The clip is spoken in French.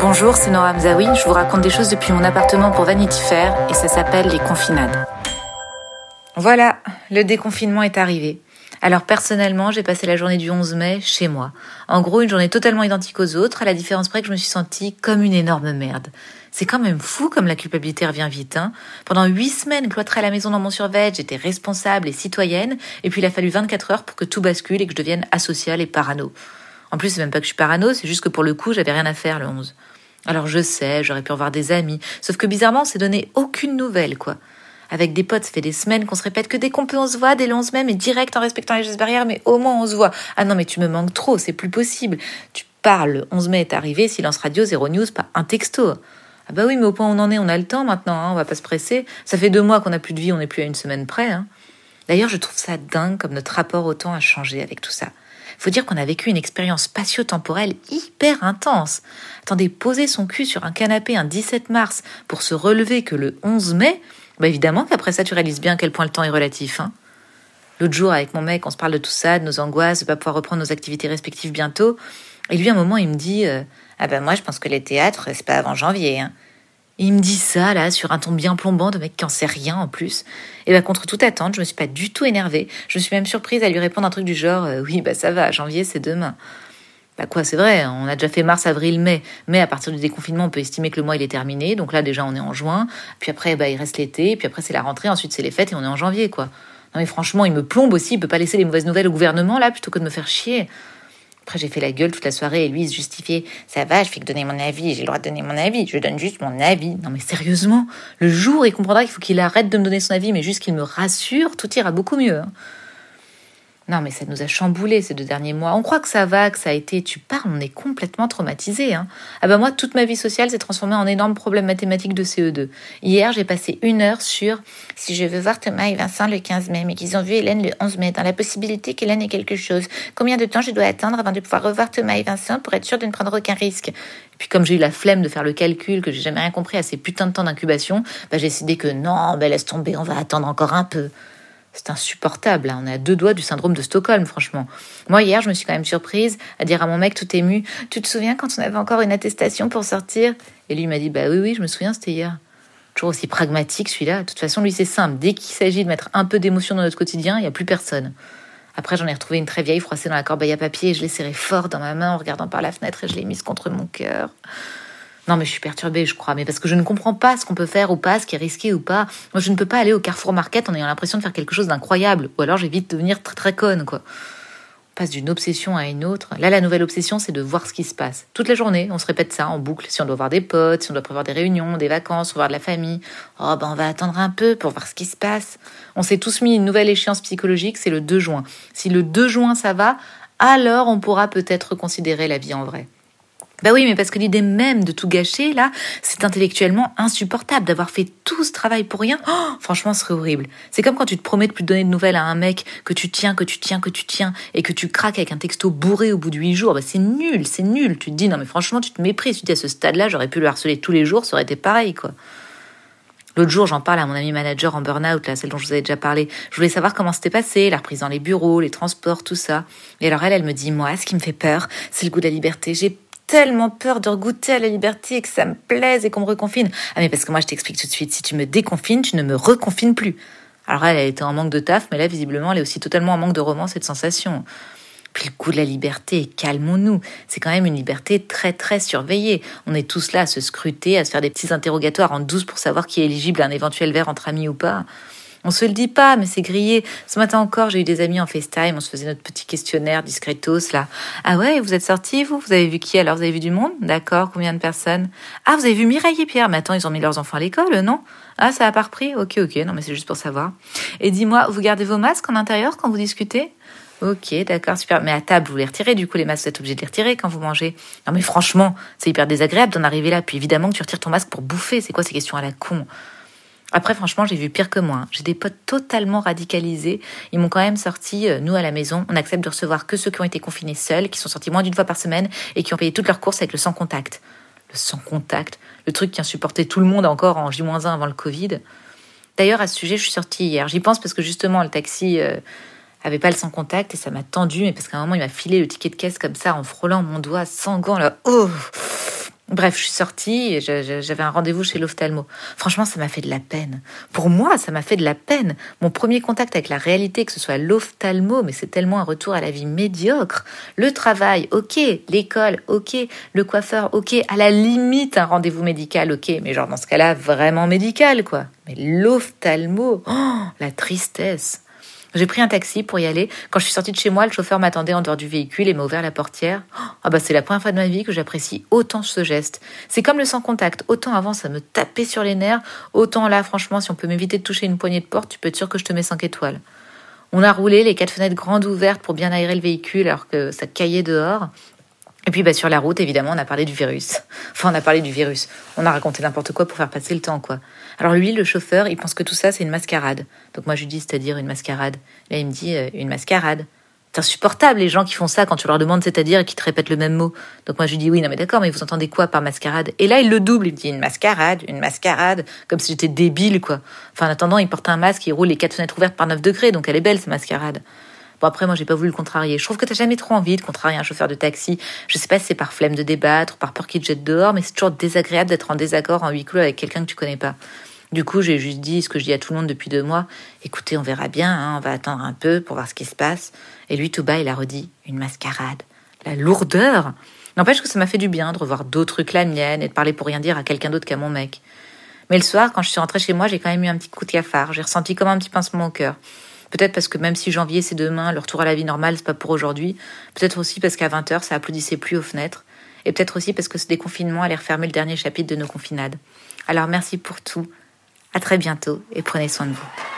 Bonjour, c'est Nora Mzaoui. Je vous raconte des choses depuis mon appartement pour Vanity Fair et ça s'appelle les confinades. Voilà, le déconfinement est arrivé. Alors personnellement, j'ai passé la journée du 11 mai chez moi. En gros, une journée totalement identique aux autres, à la différence près que je me suis sentie comme une énorme merde. C'est quand même fou comme la culpabilité revient vite. Hein. Pendant huit semaines cloîtrée à la maison dans mon survêt, j'étais responsable et citoyenne, et puis il a fallu 24 heures pour que tout bascule et que je devienne asociale et parano. En plus, c'est même pas que je suis parano, c'est juste que pour le coup, j'avais rien à faire le 11. Alors je sais, j'aurais pu revoir des amis, sauf que bizarrement, c'est donné aucune nouvelle, quoi. Avec des potes, ça fait des semaines qu'on se répète que dès qu'on peut, on se voit, dès le 11 mai, mais direct en respectant les gestes barrières, mais au moins on se voit. Ah non, mais tu me manques trop, c'est plus possible. Tu parles, le 11 mai est arrivé, silence radio, zéro news, pas un texto. Ah bah oui, mais au point où on en est, on a le temps maintenant, hein, on va pas se presser. Ça fait deux mois qu'on n'a plus de vie, on n'est plus à une semaine près. Hein. D'ailleurs, je trouve ça dingue comme notre rapport au temps a changé avec tout ça. Faut dire qu'on a vécu une expérience spatio-temporelle hyper intense. Attendez, poser son cul sur un canapé un 17 mars pour se relever que le 11 mai, bah évidemment qu'après ça, tu réalises bien à quel point le temps est relatif. Hein. L'autre jour, avec mon mec, on se parle de tout ça, de nos angoisses, de pas pouvoir reprendre nos activités respectives bientôt. Et lui, à un moment, il me dit euh, Ah ben moi, je pense que les théâtres, c'est pas avant janvier. Hein. Il me dit ça, là, sur un ton bien plombant de mec qui en sait rien en plus. Et ben contre toute attente, je me suis pas du tout énervée. Je me suis même surprise à lui répondre un truc du genre euh, Oui, bah ça va, janvier, c'est demain. Bah quoi, c'est vrai, on a déjà fait mars, avril, mai. Mais à partir du déconfinement, on peut estimer que le mois il est terminé. Donc là déjà on est en juin. Puis après bah il reste l'été. Puis après c'est la rentrée. Ensuite c'est les fêtes et on est en janvier quoi. Non mais franchement il me plombe aussi. Il peut pas laisser les mauvaises nouvelles au gouvernement là plutôt que de me faire chier. Après j'ai fait la gueule toute la soirée et lui il se justifiait. Ça va, je fais que donner mon avis. J'ai le droit de donner mon avis. Je donne juste mon avis. Non mais sérieusement, le jour il comprendra qu'il faut qu'il arrête de me donner son avis, mais juste qu'il me rassure, tout ira beaucoup mieux. Hein. Non, mais ça nous a chamboulé ces deux derniers mois. On croit que ça va, que ça a été. Tu parles, on est complètement traumatisé. Hein. Ah ben moi, toute ma vie sociale s'est transformée en énorme problème mathématique de CE2. Hier, j'ai passé une heure sur si je veux voir Thomas et Vincent le 15 mai, mais qu'ils ont vu Hélène le 11 mai, dans la possibilité qu'Hélène ait quelque chose. Combien de temps je dois attendre avant de pouvoir revoir Thomas et Vincent pour être sûr de ne prendre aucun risque? Puis comme j'ai eu la flemme de faire le calcul, que j'ai jamais rien compris à ces putains de temps d'incubation, bah, j'ai décidé que non, ben laisse tomber, on va attendre encore un peu. C'est insupportable. Hein. On est à deux doigts du syndrome de Stockholm, franchement. Moi, hier, je me suis quand même surprise à dire à mon mec tout ému Tu te souviens quand on avait encore une attestation pour sortir? Et lui m'a dit Bah oui, oui, je me souviens, c'était hier. Toujours aussi pragmatique celui-là. De toute façon, lui, c'est simple. Dès qu'il s'agit de mettre un peu d'émotion dans notre quotidien, il n'y a plus personne. Après, j'en ai retrouvé une très vieille froissée dans la corbeille à papier et je l'ai serrée fort dans ma main en regardant par la fenêtre et je l'ai mise contre mon cœur. Non, mais je suis perturbée, je crois, mais parce que je ne comprends pas ce qu'on peut faire ou pas, ce qui est risqué ou pas. Moi, je ne peux pas aller au Carrefour Market en ayant l'impression de faire quelque chose d'incroyable, ou alors j'ai vite devenir très très conne, quoi. On passe d'une obsession à une autre. Là, la nouvelle obsession, c'est de voir ce qui se passe. Toute la journée, on se répète ça en boucle. Si on doit voir des potes, si on doit prévoir des réunions, des vacances, voir de la famille, oh ben on va attendre un peu pour voir ce qui se passe. On s'est tous mis une nouvelle échéance psychologique, c'est le 2 juin. Si le 2 juin ça va, alors on pourra peut-être considérer la vie en vrai. Bah oui, mais parce que l'idée même de tout gâcher, là, c'est intellectuellement insupportable d'avoir fait tout ce travail pour rien. Oh, franchement, ce serait horrible. C'est comme quand tu te promets de plus donner de nouvelles à un mec que tu tiens, que tu tiens, que tu tiens, et que tu craques avec un texto bourré au bout de huit jours. Bah c'est nul, c'est nul. Tu te dis, non mais franchement, tu te méprises. Tu te dis, à ce stade-là, j'aurais pu le harceler tous les jours, ça aurait été pareil, quoi. L'autre jour, j'en parle à mon ami manager en burn-out, là, celle dont je vous avais déjà parlé. Je voulais savoir comment c'était passé, la reprise dans les bureaux, les transports, tout ça. Et alors elle, elle me dit, moi, ce qui me fait peur, c'est le goût de la liberté. J'ai tellement peur de regoûter à la liberté et que ça me plaise et qu'on me reconfine. Ah mais parce que moi je t'explique tout de suite, si tu me déconfines, tu ne me reconfines plus. Alors elle, elle était en manque de taf, mais là visiblement elle est aussi totalement en manque de romance et de sensations. Puis le coup de la liberté, calmons-nous. C'est quand même une liberté très très surveillée. On est tous là à se scruter, à se faire des petits interrogatoires en douce pour savoir qui est éligible à un éventuel verre entre amis ou pas. On se le dit pas, mais c'est grillé. Ce matin encore, j'ai eu des amis en FaceTime, on se faisait notre petit questionnaire discretos, là. Ah ouais, vous êtes sortis, vous? Vous avez vu qui alors? Vous avez vu du monde? D'accord, combien de personnes? Ah, vous avez vu Mireille et Pierre? Mais attends, ils ont mis leurs enfants à l'école, non? Ah, ça a pas repris? Ok, ok, non mais c'est juste pour savoir. Et dis-moi, vous gardez vos masques en intérieur quand vous discutez? Ok, d'accord, super. Mais à table, vous les retirez, du coup, les masques, vous êtes obligé de les retirer quand vous mangez. Non, mais franchement, c'est hyper désagréable d'en arriver là. Puis évidemment que tu retires ton masque pour bouffer. C'est quoi ces questions à la con? Après, franchement, j'ai vu pire que moi. J'ai des potes totalement radicalisés. Ils m'ont quand même sorti, euh, nous à la maison, on accepte de recevoir que ceux qui ont été confinés seuls, qui sont sortis moins d'une fois par semaine et qui ont payé toutes leurs courses avec le sans contact. Le sans contact, le truc qui a supporté tout le monde encore en J-1 avant le Covid. D'ailleurs, à ce sujet, je suis sortie hier. J'y pense parce que justement, le taxi euh, avait pas le sans contact et ça m'a tendu, mais parce qu'à un moment, il m'a filé le ticket de caisse comme ça en frôlant mon doigt sans gants. Là, oh Bref, je suis sortie, j'avais un rendez-vous chez l'ophtalmo. Franchement, ça m'a fait de la peine. Pour moi, ça m'a fait de la peine. Mon premier contact avec la réalité, que ce soit l'ophtalmo, mais c'est tellement un retour à la vie médiocre. Le travail, ok. L'école, ok. Le coiffeur, ok. À la limite, un rendez-vous médical, ok. Mais genre, dans ce cas-là, vraiment médical, quoi. Mais l'ophtalmo, oh, la tristesse. J'ai pris un taxi pour y aller. Quand je suis sortie de chez moi, le chauffeur m'attendait en dehors du véhicule et m'a ouvert la portière. Ah bah c'est la première fois de ma vie que j'apprécie autant ce geste. C'est comme le sans contact. Autant avant ça me tapait sur les nerfs, autant là franchement si on peut m'éviter de toucher une poignée de porte, tu peux être sûr que je te mets 5 étoiles. On a roulé les quatre fenêtres grandes ouvertes pour bien aérer le véhicule alors que ça caillait dehors. Et puis bah, sur la route, évidemment, on a parlé du virus. Enfin, on a parlé du virus. On a raconté n'importe quoi pour faire passer le temps, quoi. Alors lui, le chauffeur, il pense que tout ça, c'est une mascarade. Donc moi, je lui dis, c'est-à-dire une mascarade. Là, il me dit, euh, une mascarade. C'est insupportable, les gens qui font ça quand tu leur demandes c'est-à-dire et qui te répètent le même mot. Donc moi, je lui dis, oui, non, mais d'accord, mais vous entendez quoi par mascarade? Et là, il le double, il me dit, une mascarade, une mascarade, comme si j'étais débile, quoi. Enfin, en attendant, il porte un masque, il roule les quatre fenêtres ouvertes par 9 degrés, donc elle est belle, cette mascarade. Bon, après, moi, j'ai pas voulu le contrarier. Je trouve que t'as jamais trop envie de contrarier un chauffeur de taxi. Je sais pas si c'est par flemme de débattre, par peur qu'il te jette dehors, mais c'est toujours désagréable d'être en désaccord en huis clos avec quelqu'un que tu connais pas. Du coup, j'ai juste dit ce que je dis à tout le monde depuis deux mois. Écoutez, on verra bien, hein, on va attendre un peu pour voir ce qui se passe. Et lui, tout bas, il a redit une mascarade. La lourdeur N'empêche que ça m'a fait du bien de revoir d'autres que la mienne et de parler pour rien dire à quelqu'un d'autre qu'à mon mec. Mais le soir, quand je suis rentrée chez moi, j'ai quand même eu un petit coup de cafard. J'ai ressenti comme un petit pincement au cœur. Peut-être parce que même si janvier c'est demain, le retour à la vie normale c'est pas pour aujourd'hui. Peut-être aussi parce qu'à 20h ça applaudissait plus aux fenêtres. Et peut-être aussi parce que ce déconfinement allait refermer le dernier chapitre de nos confinades. Alors merci pour tout. À très bientôt et prenez soin de vous.